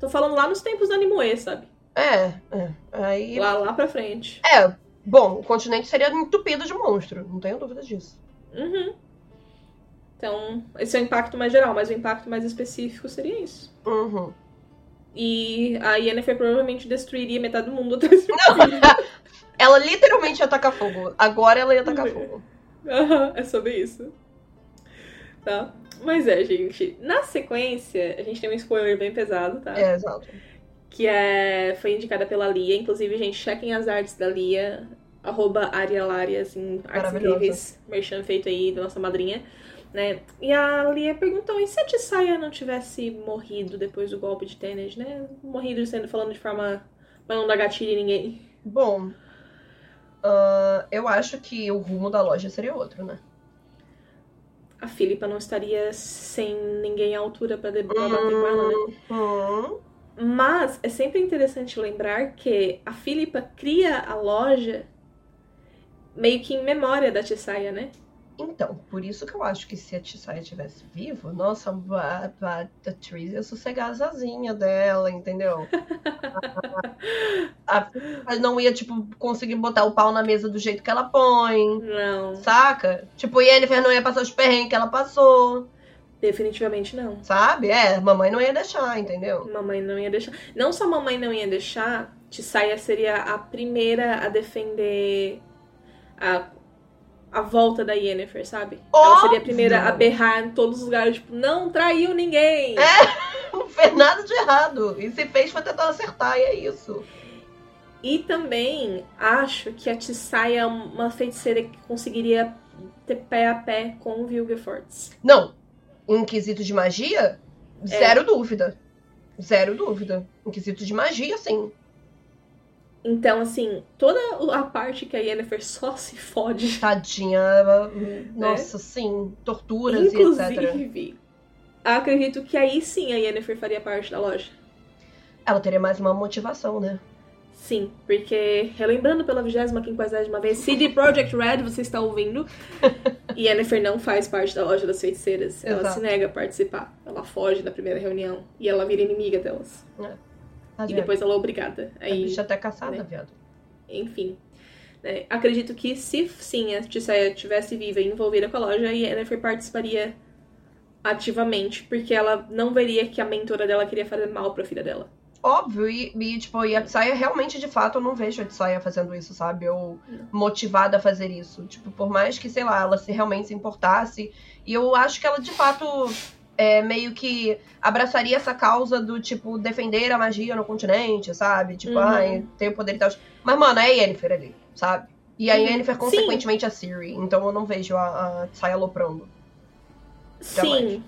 Speaker 2: Tô falando lá nos tempos da Nimue, sabe?
Speaker 3: É, é. Aí.
Speaker 2: Lá, lá pra frente.
Speaker 3: É, bom, o continente seria entupido de monstro, não tenho dúvida disso.
Speaker 2: Uhum. Então, esse é o impacto mais geral, mas o impacto mais específico seria isso.
Speaker 3: Uhum.
Speaker 2: E a Yennefer provavelmente destruiria metade do mundo atrás
Speaker 3: Ela literalmente ia tacar fogo. Agora ela ia tacar fogo.
Speaker 2: Aham, é sobre isso. Tá? Mas é, gente. Na sequência, a gente tem um spoiler bem pesado, tá?
Speaker 3: É, exato.
Speaker 2: Que é, foi indicada pela Lia. Inclusive, gente, chequem as artes da Lia. Arroba Arialaria, assim, artes incríveis. Merchan feito aí da nossa madrinha. Né? E a Lia perguntou, e se a Tissaia não tivesse morrido depois do golpe de Tenet, né? Morrido sendo falando de forma pra não dar gatilho em ninguém.
Speaker 3: Bom, ah, eu acho que o rumo da loja seria outro, né?
Speaker 2: A Filipa não estaria sem ninguém à altura pra, de- pra bater com ela, né?
Speaker 3: Hum,
Speaker 2: Mas é sempre interessante lembrar que a Filipa cria a loja meio que em memória da Tissaia, né?
Speaker 3: Então, por isso que eu acho que se a Tissaia estivesse viva, nossa, a, a, a Tris ia sossegar as asinhas dela, entendeu? a, a não ia, tipo, conseguir botar o pau na mesa do jeito que ela põe,
Speaker 2: Não,
Speaker 3: saca? Tipo, Yennefer não ia passar os perrengues que ela passou,
Speaker 2: definitivamente não.
Speaker 3: sabe? É, mamãe não ia deixar, entendeu?
Speaker 2: Mamãe não ia deixar. Não só mamãe não ia deixar, Tissaia seria a primeira a defender a, a volta da Yennefer, sabe? Ela seria a primeira a berrar em todos os lugares, tipo, não traiu ninguém.
Speaker 3: Não fez nada de errado. E se fez foi tentando acertar, e é isso.
Speaker 2: E também acho que a Tissaia é uma feiticeira que conseguiria ter pé a pé com o Vilgefortz.
Speaker 3: Não, em quesito de magia,
Speaker 2: É.
Speaker 3: zero dúvida. Zero dúvida. Em quesito de magia, sim.
Speaker 2: Então, assim, toda a parte que a Yennefer só se fode,
Speaker 3: Tadinha. Nossa, sim. Torturas e etc.
Speaker 2: inclusive, acredito que aí sim a Yennefer faria parte da loja.
Speaker 3: Ela teria mais uma motivação, né?
Speaker 2: Sim, porque, relembrando pela 25 vez, CD Projekt Red, você está ouvindo, Yennefer não faz parte da loja das feiticeiras. Ela
Speaker 3: Exato.
Speaker 2: se nega a participar. Ela foge da primeira reunião e ela vira inimiga delas. E
Speaker 3: Tadinha.
Speaker 2: depois ela é obrigada.
Speaker 3: A
Speaker 2: Aí,
Speaker 3: bicha até caçada,
Speaker 2: né?
Speaker 3: viado.
Speaker 2: enfim. né, acredito que se sim a Tissaia estivesse viva e envolvida com a loja, a Yennefer participaria ativamente, porque ela não veria que a mentora dela queria fazer mal pra filha dela.
Speaker 3: Óbvio, e, e, tipo, e a Tsaya realmente, de fato, eu não vejo a Tsaya fazendo isso, sabe? Ou motivada a fazer isso. Tipo, por mais que, sei lá, ela se realmente se importasse. E eu acho que ela, de fato, é, meio que abraçaria essa causa do, tipo, defender a magia no continente, sabe? Tipo,
Speaker 2: Uhum.
Speaker 3: ai, tem o poder e tal. Mas, mano, é a Yennefer ali, sabe? E a
Speaker 2: Uhum.
Speaker 3: Yennefer,
Speaker 2: Sim.
Speaker 3: consequentemente, a Siri. Então eu não vejo a, a Tsaya aloprando.
Speaker 2: Sim.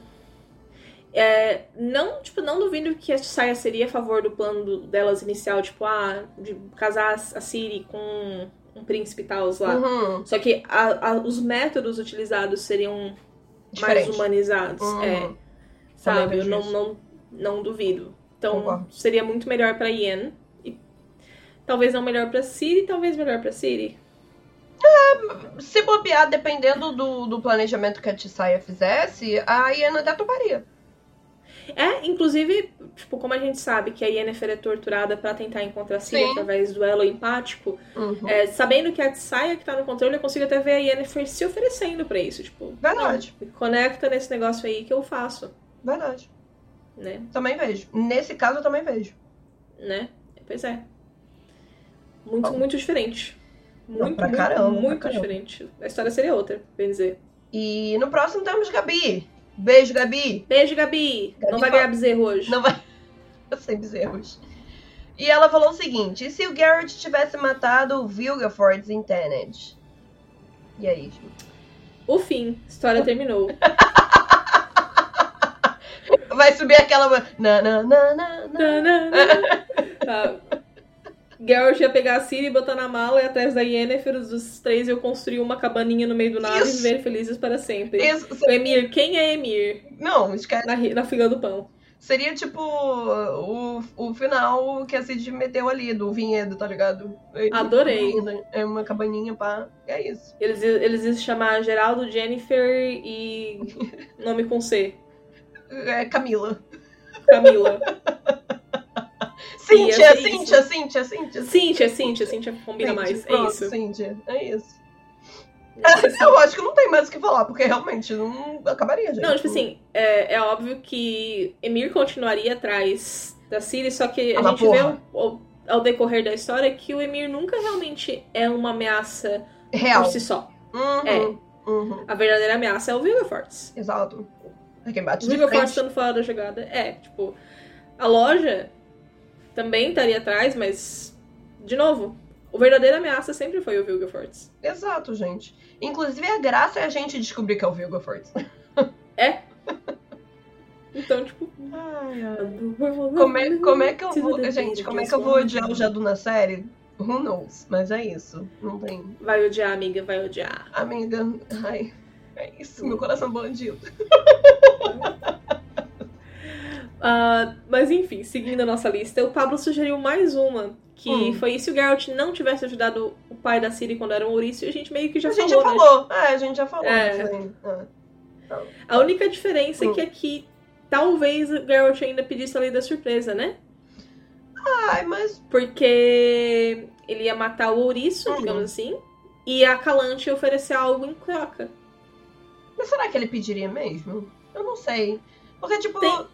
Speaker 2: É, não, tipo, não duvido que a Saia seria a favor do plano do- delas inicial, tipo, ah, de casar a Siri com um príncipe e tal lá.
Speaker 3: Uhum,
Speaker 2: Só que a- a- os métodos utilizados seriam mais
Speaker 3: diferente.
Speaker 2: humanizados.
Speaker 3: Uhum.
Speaker 2: É, sabe? Eu não,
Speaker 3: isso.
Speaker 2: não, não duvido. Então,
Speaker 3: Concordo.
Speaker 2: seria muito melhor pra Yen. E talvez não melhor pra Siri, talvez melhor pra Siri.
Speaker 3: Se bobear, dependendo do, do planejamento que a Tsaya fizesse, a Iena até toparia.
Speaker 2: É, inclusive, tipo, como a gente sabe que a Yennefer é torturada pra tentar encontrar a
Speaker 3: Sim.
Speaker 2: através do elo empático,
Speaker 3: Uhum.
Speaker 2: é, sabendo que a Tsaya que tá no controle, eu consigo até ver a Yennefer se oferecendo pra isso. Tipo,
Speaker 3: Verdade.
Speaker 2: não, conecta nesse negócio aí que eu faço,
Speaker 3: Verdade.
Speaker 2: né?
Speaker 3: Também vejo. Nesse caso, eu também vejo.
Speaker 2: Né? Pois é. Muito,
Speaker 3: Bom.
Speaker 2: muito diferente.
Speaker 3: Não,
Speaker 2: Muito,
Speaker 3: pra
Speaker 2: muito,
Speaker 3: caramba, pra
Speaker 2: muito
Speaker 3: caramba.
Speaker 2: diferente. A história seria outra, bem dizer.
Speaker 3: E no próximo temos Gabi. Beijo, Gabi.
Speaker 2: Beijo, Gabi!
Speaker 3: Gabi
Speaker 2: Não vai ganhar bezerro hoje.
Speaker 3: Não vai. Eu sei bezerros. E ela falou o seguinte: e se o Garrett tivesse matado o Vilgefortz em Tenet? E aí, Ju?
Speaker 2: O fim. A história terminou.
Speaker 3: Vai subir aquela. Na, na, na, na, na.
Speaker 2: Tanana. Tá. Geralt ia pegar a Ciri, botar na mala e atrás da Yennefer, os três iam construir uma cabaninha no meio do nada
Speaker 3: Isso.
Speaker 2: e viver felizes para sempre.
Speaker 3: Isso,
Speaker 2: O Emir, quem é Emir?
Speaker 3: Não, esquece.
Speaker 2: Na, na fila do pão.
Speaker 3: Seria tipo o, o final que a Cid meteu ali, do vinhedo, tá ligado?
Speaker 2: Adorei.
Speaker 3: É uma cabaninha, pá. É isso.
Speaker 2: Eles, eles iam se chamar Geraldo, Jennifer e. nome com C.
Speaker 3: É Camila.
Speaker 2: Camila.
Speaker 3: Cíntia,
Speaker 2: ser
Speaker 3: Cíntia. Cíntia, Cíntia.
Speaker 2: Cíntia, Cíntia, Cíntia combina mais. É isso.
Speaker 3: Cíntia, é isso.
Speaker 2: Tipo
Speaker 3: Eu acho que não tem mais o que falar, porque realmente não acabaria, gente.
Speaker 2: Não, tipo assim, é, é óbvio que Emir continuaria atrás da Ciri, só que a
Speaker 3: Ah,
Speaker 2: gente vê
Speaker 3: porra.
Speaker 2: ao, ao- ao decorrer da história que o Emir nunca realmente é uma ameaça
Speaker 3: Real.
Speaker 2: por si só.
Speaker 3: Uhum,
Speaker 2: É.
Speaker 3: uhum,
Speaker 2: A verdadeira ameaça é o Vilgefortz.
Speaker 3: exato. É quem bate
Speaker 2: O
Speaker 3: frente.
Speaker 2: estando fora da jogada. É, tipo, a loja também estaria atrás, mas, de novo, o verdadeira ameaça sempre foi o Vilgefortz.
Speaker 3: Exato, gente. Inclusive, a graça é a gente descobrir que é o Vilgefortz.
Speaker 2: Então, tipo.
Speaker 3: Como é, como é que eu vou. Gente, como é que eu vou odiar o Jadu na série? Who knows? Mas é isso. Não tem.
Speaker 2: Vai odiar, amiga, vai odiar.
Speaker 3: Amiga, ai. É isso, meu coração bandido.
Speaker 2: Ah, mas enfim, seguindo a nossa lista, o Pablo sugeriu mais uma. Que
Speaker 3: Hum.
Speaker 2: foi se o Geralt não tivesse ajudado o pai da Ciri quando era um ouriço, e a gente meio que já
Speaker 3: a gente
Speaker 2: falou,
Speaker 3: já
Speaker 2: né?
Speaker 3: falou. É, a gente já falou.
Speaker 2: É.
Speaker 3: aí. É.
Speaker 2: A única diferença é
Speaker 3: Hum.
Speaker 2: que aqui talvez o Geralt ainda pedisse a lei da surpresa, né?
Speaker 3: Ai, mas.
Speaker 2: Porque ele ia matar o ouriço,
Speaker 3: Hum.
Speaker 2: digamos assim, e a Calante ia oferecer algo em troca.
Speaker 3: Mas será que ele pediria mesmo? Eu não sei. Porque, tipo.
Speaker 2: Tem-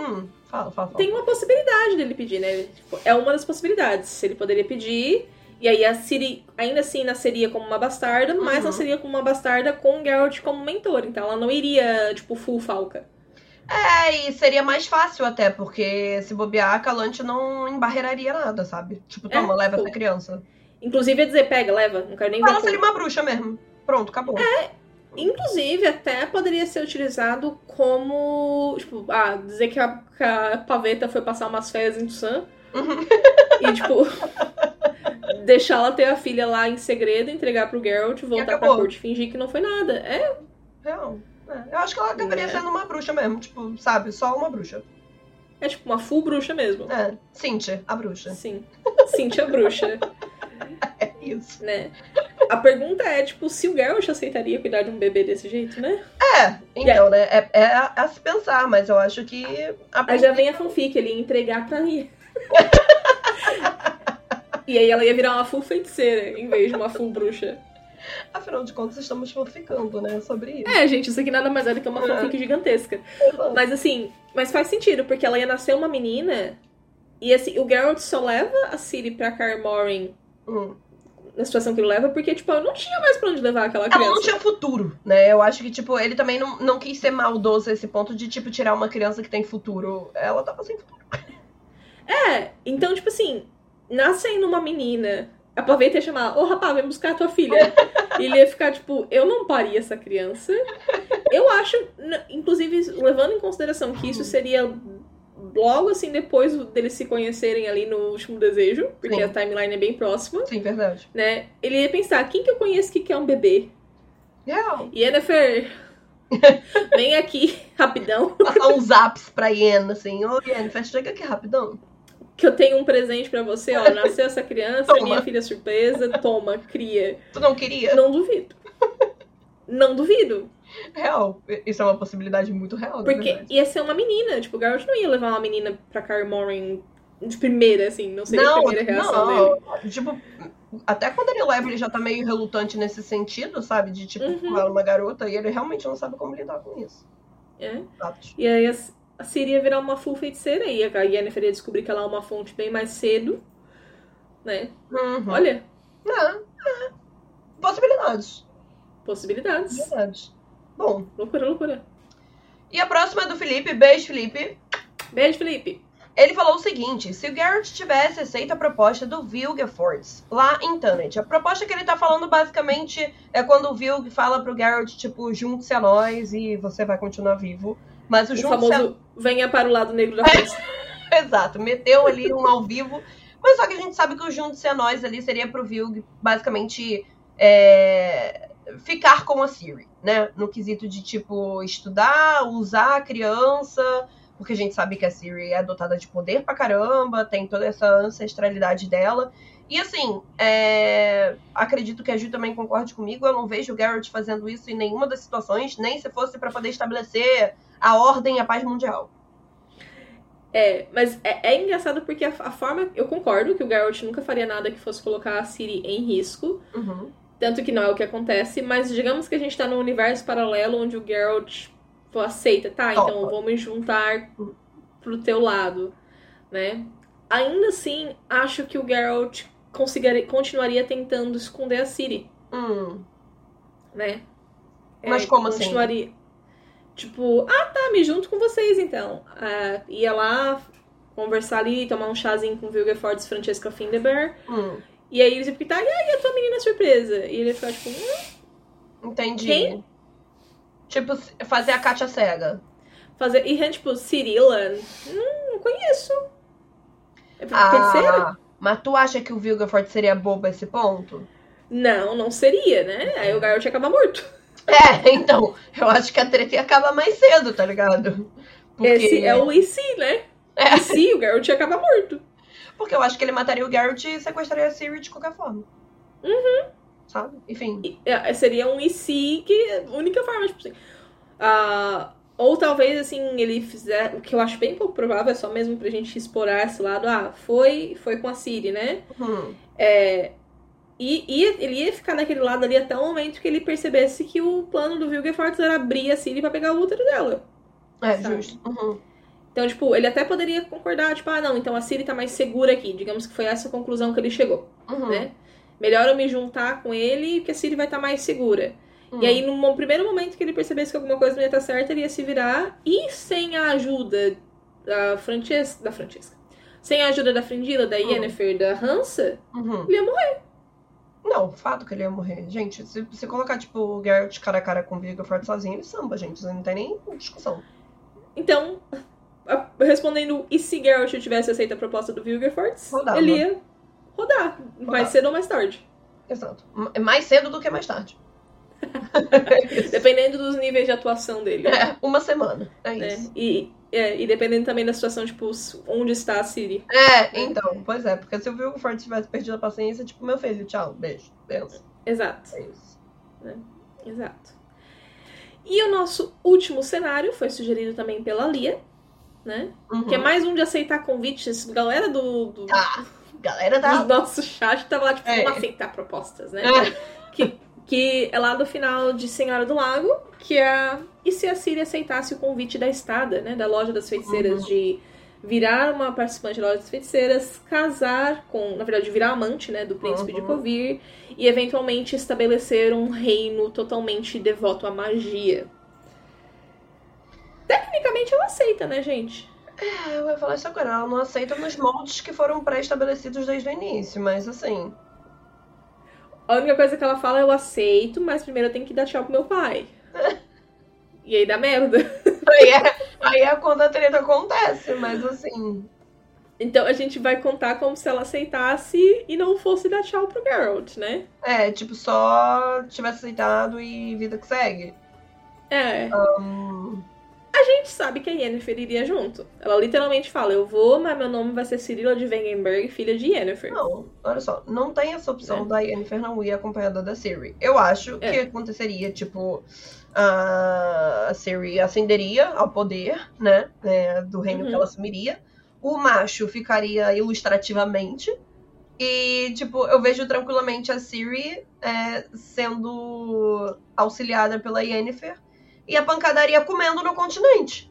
Speaker 3: Hum, fala, fala, fala.
Speaker 2: Tem uma possibilidade dele pedir, né? Tipo, É uma das possibilidades. Ele poderia pedir, e aí a Ciri ainda assim nasceria como uma bastarda, mas
Speaker 3: Uhum.
Speaker 2: nasceria como uma bastarda com o Geralt como mentor. Então ela não iria, tipo, full falca.
Speaker 3: É, e seria mais fácil até, porque se bobear, a Calante não embarreiraria nada, sabe? Tipo, toma,
Speaker 2: É,
Speaker 3: leva
Speaker 2: pô.
Speaker 3: essa criança.
Speaker 2: Inclusive ia dizer, pega, leva, não quero nem ver.
Speaker 3: Ela seria uma bruxa mesmo. Pronto, acabou.
Speaker 2: Inclusive, até poderia ser utilizado como. Tipo, ah, dizer que a, que a paveta foi passar umas férias em Tsusan.
Speaker 3: Uhum.
Speaker 2: e, tipo. deixar ela ter a filha lá em segredo, entregar pro Geralt, voltar pra corte, fingir que não foi nada. É,
Speaker 3: Real. É, Eu acho que ela acabaria
Speaker 2: É.
Speaker 3: sendo uma bruxa mesmo, tipo, sabe? Só uma bruxa.
Speaker 2: é tipo uma full bruxa mesmo.
Speaker 3: É, Cynthia, a bruxa.
Speaker 2: Sim. Cintia bruxa,
Speaker 3: É isso.
Speaker 2: né? A pergunta é, tipo, se o Geralt aceitaria cuidar de um bebê desse jeito, né?
Speaker 3: É, então, né? É, é a, a se pensar, mas eu acho que. A
Speaker 2: Aí já vem a fanfic, ele ia entregar pra ir. e aí ela ia virar uma full feiticeira, em vez de uma full bruxa.
Speaker 3: Afinal de contas, estamos ficando, né? Sobre isso.
Speaker 2: É, gente, isso aqui nada mais é do que uma fanfic gigantesca. Mas assim, mas faz sentido, porque ela ia nascer uma menina, e assim, o Geralt só leva a Ciri pra Kaer Morhen
Speaker 3: Hum.
Speaker 2: Na situação que ele leva, porque, tipo, eu não tinha mais pra onde levar aquela
Speaker 3: Ela não
Speaker 2: criança.
Speaker 3: tinha futuro, né? Eu acho que, tipo, ele também não, não quis ser maldoso a esse ponto de, tipo, tirar uma criança que tem futuro. Ela tava sem futuro.
Speaker 2: É, então, tipo assim, nascendo uma menina, a paveta ia chamar, ô rapaz, vem buscar a tua filha. E ele ia ficar, tipo, eu não paria essa criança. Eu acho, inclusive, levando em consideração que isso seria logo assim depois deles se conhecerem ali no último desejo, porque
Speaker 3: Sim.
Speaker 2: a timeline é bem próxima,
Speaker 3: Sim, verdade.
Speaker 2: né? Ele ia pensar, quem que eu conheço que quer um bebê?
Speaker 3: Real.
Speaker 2: Yennefer, vem aqui, rapidão,
Speaker 3: Passar uns zaps pra Yen, assim. Ô, Yen, chega aqui rapidão.
Speaker 2: que eu tenho um presente pra você, ó, nasceu essa criança, minha filha surpresa, toma, cria.
Speaker 3: Tu não queria?
Speaker 2: Não duvido. Não duvido.
Speaker 3: Real. Isso é uma possibilidade muito real,
Speaker 2: Porque
Speaker 3: verdade.
Speaker 2: ia ser uma menina. Tipo, o Garrett não ia levar uma menina pra Kaer Morhen de primeira, assim. Não seria
Speaker 3: Não,
Speaker 2: a primeira reação dele.
Speaker 3: não. Tipo, até quando ele leva, ele já tá meio relutante nesse sentido, sabe? De, tipo,
Speaker 2: Uhum.
Speaker 3: ela é uma garota e ele realmente não sabe como lidar com isso.
Speaker 2: É. E aí a, Ciri ia virar uma full feiticeira. E a Yennefer ia descobrir que ela é uma fonte bem mais cedo. Né?
Speaker 3: Uhum.
Speaker 2: Olha,
Speaker 3: É, é. Possibilidades.
Speaker 2: possibilidades.
Speaker 3: Verdade. Bom,
Speaker 2: Loucura, loucura.
Speaker 3: e a próxima é do Felipe. Beijo, Felipe.
Speaker 2: Beijo, Felipe.
Speaker 3: Ele falou o seguinte: se o Garrett tivesse aceito a proposta do Vilgefortz lá em Tannet, a proposta que ele tá falando basicamente é quando o Vilg fala pro Garrett, tipo, junte-se a nós e você vai continuar vivo. Mas o,
Speaker 2: O
Speaker 3: junte-se a
Speaker 2: famoso venha para o lado negro da força.
Speaker 3: Exato, meteu ali um ao vivo. Mas só que a gente sabe que o Juntos a Nós ali seria pro Vilg basicamente é, ficar com a Siri, né? No quesito de, tipo, estudar, usar a criança, porque a gente sabe que a Siri é dotada de poder pra caramba, tem toda essa ancestralidade dela. E assim, é... acredito que a Ju também concorde comigo, eu não vejo o Garrett fazendo isso em nenhuma das situações, nem se fosse para poder estabelecer a ordem e a paz mundial.
Speaker 2: É, mas é, é engraçado porque a, a, forma. Eu concordo que o Garrett nunca faria nada que fosse colocar a Siri em risco.
Speaker 3: Uhum.
Speaker 2: Tanto que não é o que acontece, mas digamos que a gente tá num universo paralelo onde o Geralt aceita, tá, então vou me juntar pro teu lado, né? Ainda assim, acho que o Geralt continuaria tentando esconder a Ciri.
Speaker 3: Hum.
Speaker 2: Né?
Speaker 3: Mas é, como
Speaker 2: assim? continuaria... assim? Tipo, ah tá, me junto com vocês então. Uh, ia lá conversar ali, tomar um chazinho com Vilgefortz Francesca Findeber.
Speaker 3: Hum.
Speaker 2: E aí eles iam perguntar, e aí a tua menina surpresa? E ele ia ficar tipo, hum,
Speaker 3: Entendi.
Speaker 2: Quem?
Speaker 3: Tipo, fazer a Katia cega.
Speaker 2: Fazer. E tipo, Cirila? Hum, não conheço.
Speaker 3: É ah, terceira? Mas tu acha que o Vilgafort seria bobo a esse ponto?
Speaker 2: Não, não seria, né? Aí o Garrett ia acabar morto.
Speaker 3: É, então, eu acho que a treta ia acabar mais cedo, tá ligado?
Speaker 2: Porque... Esse é o IC, né?
Speaker 3: É.
Speaker 2: IC, o Garrett ia acabar morto.
Speaker 3: Porque eu acho que ele mataria o Garrett e sequestraria a Siri de qualquer forma.
Speaker 2: Uhum.
Speaker 3: Sabe? Enfim.
Speaker 2: É, seria um IC que é a única forma, tipo assim. Uh, ou talvez, assim, ele fizer. O que eu acho bem pouco provável, é só mesmo pra gente explorar esse lado. Ah, foi, foi com a Siri, né?
Speaker 3: Uhum.
Speaker 2: É, e ia, ele ia ficar naquele lado ali até o momento que ele percebesse que o plano do Vilgefortz era abrir a Siri pra pegar o útero dela.
Speaker 3: É, sabe? justo. Uhum.
Speaker 2: Então, tipo, ele até poderia concordar, tipo, ah, não, então a Siri tá mais segura aqui. Digamos que foi essa a conclusão que ele chegou,
Speaker 3: uhum.
Speaker 2: né? Melhor eu me juntar com ele, que a Siri vai estar tá mais segura. Uhum. E aí, no primeiro momento que ele percebesse que alguma coisa não ia estar tá certa, ele ia se virar. E sem a ajuda da Francesca... Da Francesca. Sem a ajuda da Frindila, da uhum. Yennefer, da Hansa,
Speaker 3: uhum.
Speaker 2: ele ia morrer.
Speaker 3: Não, fato que ele ia morrer. Gente, se você colocar, tipo, o Geralt cara a cara com o Viggo sozinho, ele samba, gente. Não tem nem discussão.
Speaker 2: Então, respondendo, e se Geralt tivesse aceito a proposta do Vilgefortz, ele ia rodar, rodar, mais cedo ou mais tarde.
Speaker 3: Exato. Mais cedo do que mais tarde.
Speaker 2: dependendo dos níveis de atuação dele.
Speaker 3: É, uma semana. É,
Speaker 2: é
Speaker 3: isso.
Speaker 2: E, é, e dependendo também da situação, tipo, onde está a Siri.
Speaker 3: É, então, pois é, porque se o Vilgefortz tivesse perdido a paciência, tipo, meu filho, tchau, beijo, benção.
Speaker 2: Exato.
Speaker 3: É isso.
Speaker 2: É, exato. E o nosso último cenário foi sugerido também pela Lia, né?
Speaker 3: Uhum.
Speaker 2: Que é mais um de aceitar convites. Galera do. do
Speaker 3: ah, galera da.
Speaker 2: Do nosso chat tava lá, tipo, é. vamos aceitar propostas, né?
Speaker 3: É.
Speaker 2: Que, que é lá do final de Senhora do Lago, que é. E se a Siri aceitasse o convite da estada, né? Da loja das feiticeiras, uhum. de virar uma participante da loja das feiticeiras, casar com. Na verdade, virar amante, né? Do príncipe uhum. de Covir, e eventualmente estabelecer um reino totalmente devoto à magia. Tecnicamente ela aceita, né, gente?
Speaker 3: É, eu ia falar isso agora. Ela não aceita nos moldes que foram pré-estabelecidos desde o início, mas assim.
Speaker 2: A única coisa que ela fala é eu aceito, mas primeiro eu tenho que dar tchau pro meu pai. e aí dá merda.
Speaker 3: Aí é, aí é quando a treta acontece, mas assim.
Speaker 2: Então a gente vai contar como se ela aceitasse e não fosse dar tchau pro Geralt, né?
Speaker 3: É, tipo, só tivesse aceitado e vida que segue.
Speaker 2: É.
Speaker 3: Um...
Speaker 2: A gente sabe que a Yennefer iria junto. Ela literalmente fala: Eu vou, mas meu nome vai ser Cirila de Wengenberg, filha de Yennefer.
Speaker 3: Não, olha só, não tem essa opção é. da Yennefer não ir acompanhada da Ciri. Eu acho é. que aconteceria, tipo, a Ciri ascenderia ao poder, né? né do reino uhum. que ela assumiria. O macho ficaria ilustrativamente. E, tipo, eu vejo tranquilamente a Ciri é, sendo auxiliada pela Yennefer e a pancadaria comendo no continente.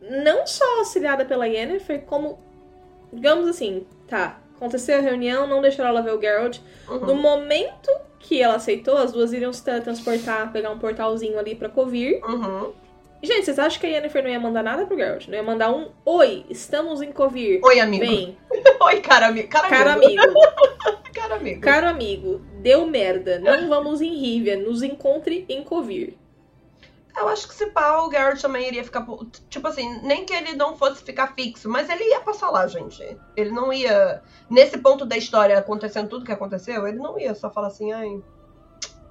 Speaker 2: Não só auxiliada pela Yennefer, como, digamos assim, tá, aconteceu a reunião, não deixaram ela ver o Geralt. Uhum. No momento que ela aceitou, as duas iriam se teletransportar, pegar um portalzinho ali pra Covir.
Speaker 3: Uhum.
Speaker 2: Gente, vocês acham que a Yennefer não ia mandar nada pro Geralt? Não ia mandar um Oi, estamos em Covir.
Speaker 3: Oi, amigo.
Speaker 2: Vem.
Speaker 3: Oi, cara, ami cara,
Speaker 2: cara
Speaker 3: amigo.
Speaker 2: amigo.
Speaker 3: cara amigo.
Speaker 2: Caro amigo, deu merda. Não vamos em Rivia, nos encontre em Covir.
Speaker 3: Eu acho que se pá, o Garrett também iria ficar. po- Tipo assim, nem que ele não fosse ficar fixo, mas ele ia passar lá, gente. Ele não ia. Nesse ponto da história, acontecendo tudo que aconteceu, ele não ia só falar assim, ai.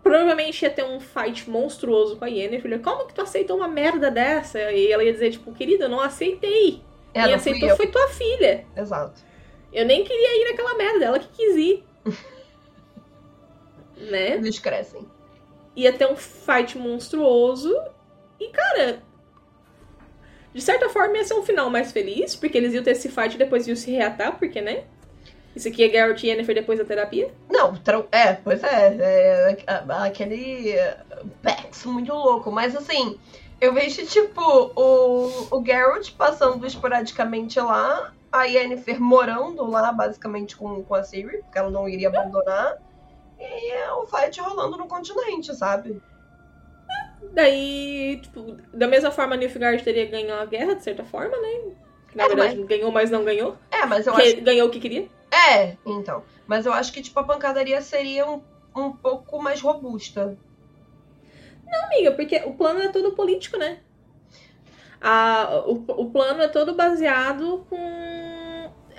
Speaker 2: Provavelmente ia ter um fight monstruoso com a Yennefer. Como que tu aceitou uma merda dessa? E ela ia dizer, tipo, querida, eu não aceitei.
Speaker 3: É,
Speaker 2: Quem
Speaker 3: fui
Speaker 2: aceitou foi tua filha.
Speaker 3: Exato.
Speaker 2: Eu nem queria ir naquela merda, ela que quis ir. né?
Speaker 3: Eles crescem.
Speaker 2: Ia ter um fight monstruoso. E, cara. De certa forma ia ser um final mais feliz, porque eles iam ter esse fight e depois iam se reatar, porque, né? Isso aqui é Garrett e Yennefer depois da terapia.
Speaker 3: Não, é, pois é, é, aquele é, Bex muito louco, mas assim, eu vejo tipo o, o Geralt passando esporadicamente lá, a Yennefer morando lá basicamente com, com a Ciri, porque ela não iria abandonar, e é o fight rolando no continente, sabe?
Speaker 2: Daí, tipo, da mesma forma, Nilfgaard teria ganho a guerra, de certa forma, né? Que, na
Speaker 3: É,
Speaker 2: verdade, ganhou, mas não ganhou.
Speaker 3: É, mas eu
Speaker 2: Porque
Speaker 3: acho
Speaker 2: ganhou o que queria.
Speaker 3: É, então. Mas eu acho que tipo a pancadaria seria um, um pouco mais robusta.
Speaker 2: Amiga, porque o plano é todo político, né? A, o, o plano é todo baseado com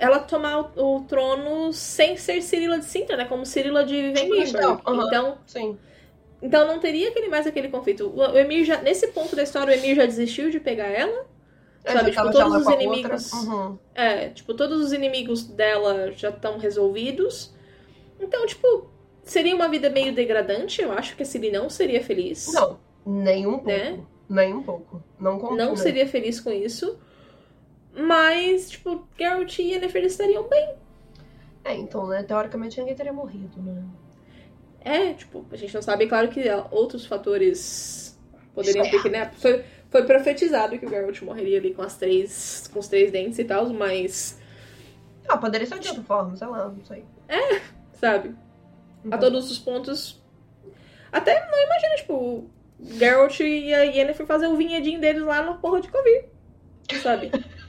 Speaker 2: ela tomar o, o trono sem ser Cirila de Sintra, né? Como Cirila de Wengenberg.
Speaker 3: Então, aham.
Speaker 2: Então,
Speaker 3: Sim.
Speaker 2: então não teria aquele, mais aquele conflito. O, o Emir já, nesse ponto da história, o Emir já desistiu de pegar ela.
Speaker 3: É,
Speaker 2: Sabe, tipo, todos os inimigos-.
Speaker 3: Uhum.
Speaker 2: É, tipo, todos os inimigos dela já estão resolvidos. Então, tipo, seria uma vida meio degradante. Eu acho que a Ciri não seria feliz.
Speaker 3: Não, nem um pouco.
Speaker 2: Né?
Speaker 3: Nem um pouco. Não combina.
Speaker 2: não seria feliz com isso. Mas, tipo, Geralt e Yennefer estariam bem.
Speaker 3: É, então, né? Teoricamente ninguém teria morrido, né?
Speaker 2: É, tipo, a gente não sabe, claro que há outros fatores poderiam
Speaker 3: é
Speaker 2: ter que, né? Foi, foi profetizado que o Geralt morreria ali com as três. com os três dentes e tal, mas.
Speaker 3: Ah, poderia ser de outra forma, sei lá, não sei.
Speaker 2: Sabe? A
Speaker 3: Então,
Speaker 2: todos os pontos. Até não imagina, tipo, Geralt e a Yennefer fazer o vinhedinho deles lá na porra de Covir. Sabe?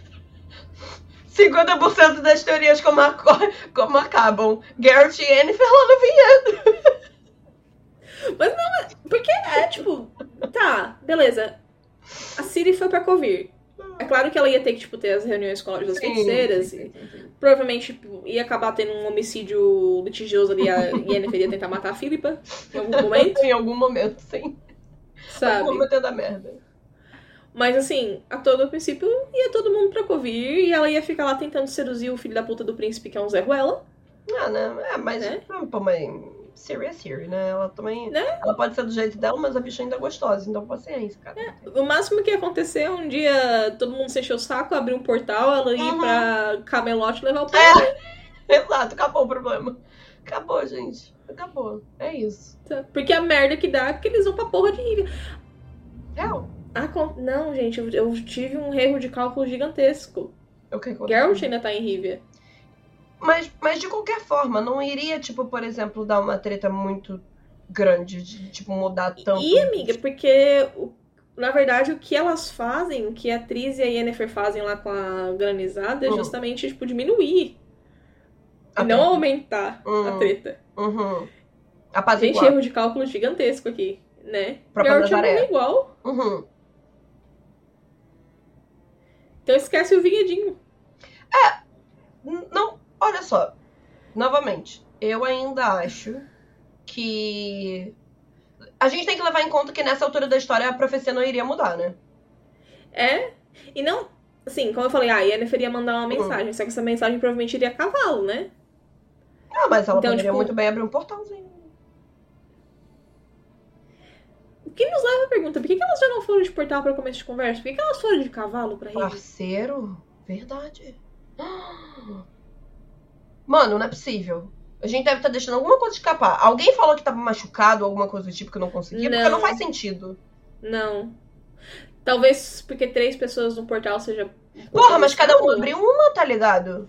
Speaker 3: 50% das teorias como, aco- como acabam. Garrett e Yennefer lá no vinhedo.
Speaker 2: Porque é, tipo, tá, beleza. A Ciri foi pra Covir. É claro que ela ia ter que, tipo, ter as reuniões com a das feiticeiras.
Speaker 3: Sim, sim, sim, sim.
Speaker 2: provavelmente tipo, ia acabar tendo um homicídio litigioso ali. A Yennefer ia tentar matar a Philippa em algum momento,
Speaker 3: Em algum momento, sim. Algum
Speaker 2: sabe?
Speaker 3: momento é da merda.
Speaker 2: Mas assim, a todo princípio, ia todo mundo pra Covir e ela ia ficar lá tentando seduzir o filho da puta do príncipe, que é um Zé Ruela.
Speaker 3: Ah, né? É, mas,
Speaker 2: Né?
Speaker 3: ah, pô, mas é Siri, né? Ela também.
Speaker 2: Né?
Speaker 3: Ela pode ser do jeito dela, mas a bicha ainda é gostosa, então paciência, cara.
Speaker 2: O máximo que ia acontecer é um dia todo mundo se encher o saco, abrir um portal, ela ir
Speaker 3: Uhum.
Speaker 2: pra Camelot e levar o pão.
Speaker 3: Exato, acabou o problema. Acabou, gente. Acabou. É isso.
Speaker 2: Tá? Porque a merda que dá é porque eles vão pra porra de Rivia.
Speaker 3: Real.
Speaker 2: Ah, não, gente, eu, eu tive um erro de cálculo gigantesco.
Speaker 3: É o que aconteceu.
Speaker 2: Geralt ainda tá em Rivia.
Speaker 3: Mas, mas de qualquer forma, não iria, tipo, por exemplo, dar uma treta muito grande, de, tipo, mudar tanto.
Speaker 2: E, amiga, porque o- na verdade o que elas fazem, o que a atriz e a Yennefer fazem lá com a granizada é
Speaker 3: Hum.
Speaker 2: justamente, tipo, diminuir.
Speaker 3: A
Speaker 2: e não aumentar a
Speaker 3: Hum.
Speaker 2: treta.
Speaker 3: Uhum.
Speaker 2: Gente, erro de cálculo gigantesco aqui, né?
Speaker 3: Própria
Speaker 2: Geralt é igual.
Speaker 3: Uhum.
Speaker 2: Então esquece o vinhedinho.
Speaker 3: N- Não, olha só. Novamente, eu ainda acho que. A gente tem que levar em conta que nessa altura da história a profecia não iria mudar, né?
Speaker 2: É. E não. Assim, como eu falei, ah, a Yennefer mandar uma mensagem, só que essa mensagem provavelmente iria a cavalo, né?
Speaker 3: Ah, mas ela
Speaker 2: Então,
Speaker 3: poderia
Speaker 2: tipo-
Speaker 3: muito bem abrir um portalzinho.
Speaker 2: Que nos leva à pergunta, por que, que elas já não foram de portal para começo de conversa? Por que, que elas foram de cavalo pra Rivia?
Speaker 3: Parceiro? Verdade. Mano, não é possível. A gente deve estar deixando alguma coisa escapar. Alguém falou que tava machucado, alguma coisa do tipo que não conseguia, porque
Speaker 2: Não.
Speaker 3: não faz sentido.
Speaker 2: Não. Talvez porque três pessoas no portal seja.
Speaker 3: Porra, mas cada um abriu uma, tá ligado?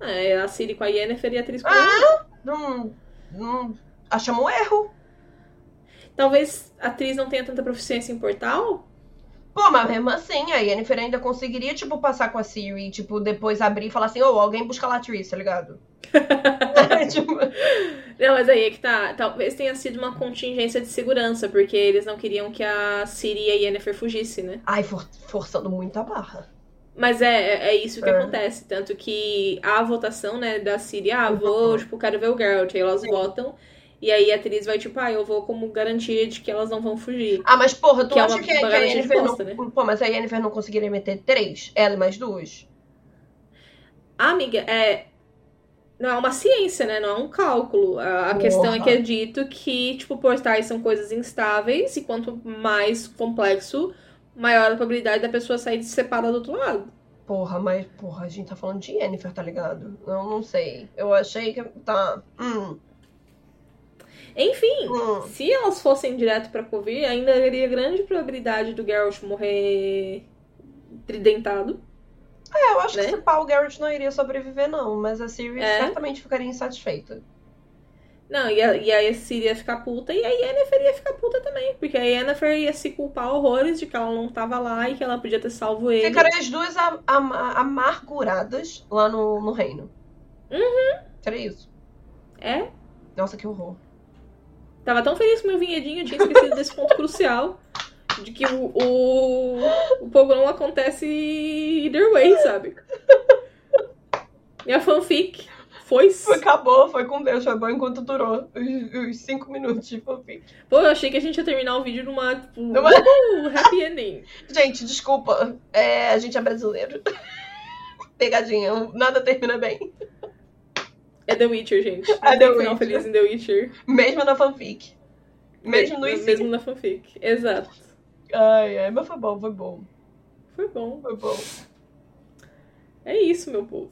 Speaker 2: É, a Siri com a Yennefer e a atriz com a
Speaker 3: Ah! Não. não achamos um erro.
Speaker 2: Talvez a atriz não tenha tanta proficiência em portal.
Speaker 3: Pô, mas mesmo assim, a Yennefer ainda conseguiria, tipo, passar com a Siri, tipo, depois abrir e falar assim, ô, alguém busca a Latrice, tá ligado? tipo,
Speaker 2: Não, mas aí é que tá. Talvez tenha sido uma contingência de segurança, porque eles não queriam que a Ciri e a Yennefer fugissem, né?
Speaker 3: ai, for- forçando muito a barra.
Speaker 2: Mas é, é, é isso que
Speaker 3: É.
Speaker 2: acontece. Tanto que a votação, né, da Ciri, ah, vou, tipo, quero ver o Geralt. Aí elas
Speaker 3: Sim.
Speaker 2: votam. E aí a atriz vai, tipo, ah, eu vou como garantia de que elas não vão fugir.
Speaker 3: Ah, mas porra, tu
Speaker 2: Que é
Speaker 3: acha que,
Speaker 2: uma
Speaker 3: que a
Speaker 2: bosta,
Speaker 3: não...
Speaker 2: né?
Speaker 3: Pô, mas a Yennefer não conseguiria meter três? Ela e mais duas?
Speaker 2: Ah, amiga, é. Não é uma ciência, né? Não é um cálculo. A, a questão é que é dito que, tipo, portais são coisas instáveis e quanto mais complexo, maior a probabilidade da pessoa sair separada do outro lado.
Speaker 3: Porra, mas, porra, a gente tá falando de Yennefer, tá ligado? Eu não sei. Eu achei que tá... Hum,
Speaker 2: Enfim,
Speaker 3: hum.
Speaker 2: se elas fossem direto pra Covir, ainda haveria grande probabilidade do Geralt morrer tridentado.
Speaker 3: É, eu acho
Speaker 2: Né?
Speaker 3: que esse pau Garrett não iria sobreviver, não. Mas a Siri
Speaker 2: É?
Speaker 3: certamente ficaria insatisfeita.
Speaker 2: Não, e, a, e aí a Ciri ia ficar puta e a Yennefer ia ficar puta também. Porque a Yennefer ia se culpar horrores de que ela não tava lá e que ela podia ter salvo ele.
Speaker 3: Ficaram as duas am- am- amarguradas lá no, no reino. Uhum. Era isso.
Speaker 2: É,
Speaker 3: Nossa, que horror.
Speaker 2: Tava tão feliz com meu vinhedinho, eu tinha esquecido desse ponto crucial. De que o, o, o pogrom acontece either way, sabe? Minha fanfic foi.
Speaker 3: Foi, acabou, foi com Deus, foi bom enquanto durou os, os cinco minutos de fanfic.
Speaker 2: Pô, eu achei que a gente ia terminar o vídeo numa. Tipo,
Speaker 3: Numa-
Speaker 2: uh, happy ending.
Speaker 3: Gente, desculpa, é, a gente é brasileiro. Pegadinha, nada termina bem.
Speaker 2: The Witcher, gente.
Speaker 3: É
Speaker 2: Não
Speaker 3: The Witcher.
Speaker 2: feliz em The Witcher.
Speaker 3: Mesmo na fanfic. Mesmo no
Speaker 2: Mesmo
Speaker 3: IC.
Speaker 2: na fanfic. Exato.
Speaker 3: Ai, ai, mas foi bom, foi bom.
Speaker 2: Foi bom.
Speaker 3: Foi bom.
Speaker 2: É isso, meu povo.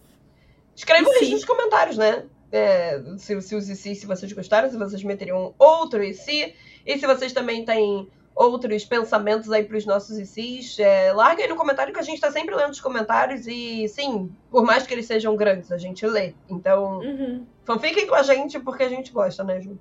Speaker 3: Escrevam aí nos comentários, né? É, se, se os IC, se vocês gostaram, se vocês meteriam outro IC. E se vocês também têm outros pensamentos aí pros nossos ICs, é, larga aí no comentário que a gente tá sempre lendo os comentários. E sim, por mais que eles sejam grandes, a gente lê. Então,
Speaker 2: Uhum.
Speaker 3: fanfiquem com a gente porque a gente gosta, né, Ju?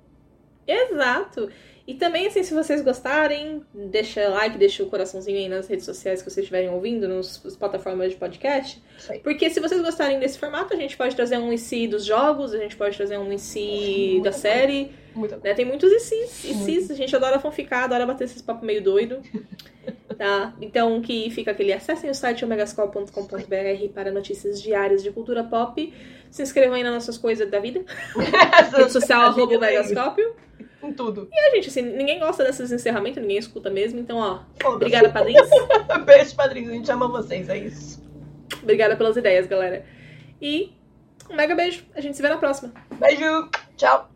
Speaker 2: Exato. E também, assim, se vocês gostarem, deixa like, deixa o coraçãozinho aí nas redes sociais que vocês estiverem ouvindo, nos, nas plataformas de podcast. Porque se vocês gostarem desse formato, a gente pode trazer um IC dos jogos, a gente pode trazer um IC
Speaker 3: Muita
Speaker 2: da série.
Speaker 3: Muito
Speaker 2: Né? Tem muitos ICs, ICs, a gente adora fanficar, adora bater esses papos meio doido. tá? Então que fica aquele, acessem o site omegascope.com.br para notícias diárias de cultura pop. Se inscrevam aí nas nossas coisas da vida. Rede social, arroba omegascópio.
Speaker 3: Em tudo.
Speaker 2: E a gente, assim, ninguém gosta desses encerramentos, ninguém escuta mesmo. Então, ó, obrigada, padrinhos.
Speaker 3: Beijo, padrinhos. A gente ama vocês, é isso.
Speaker 2: obrigada pelas ideias, galera. E um mega beijo. A gente se vê na próxima.
Speaker 3: Beijo. Tchau.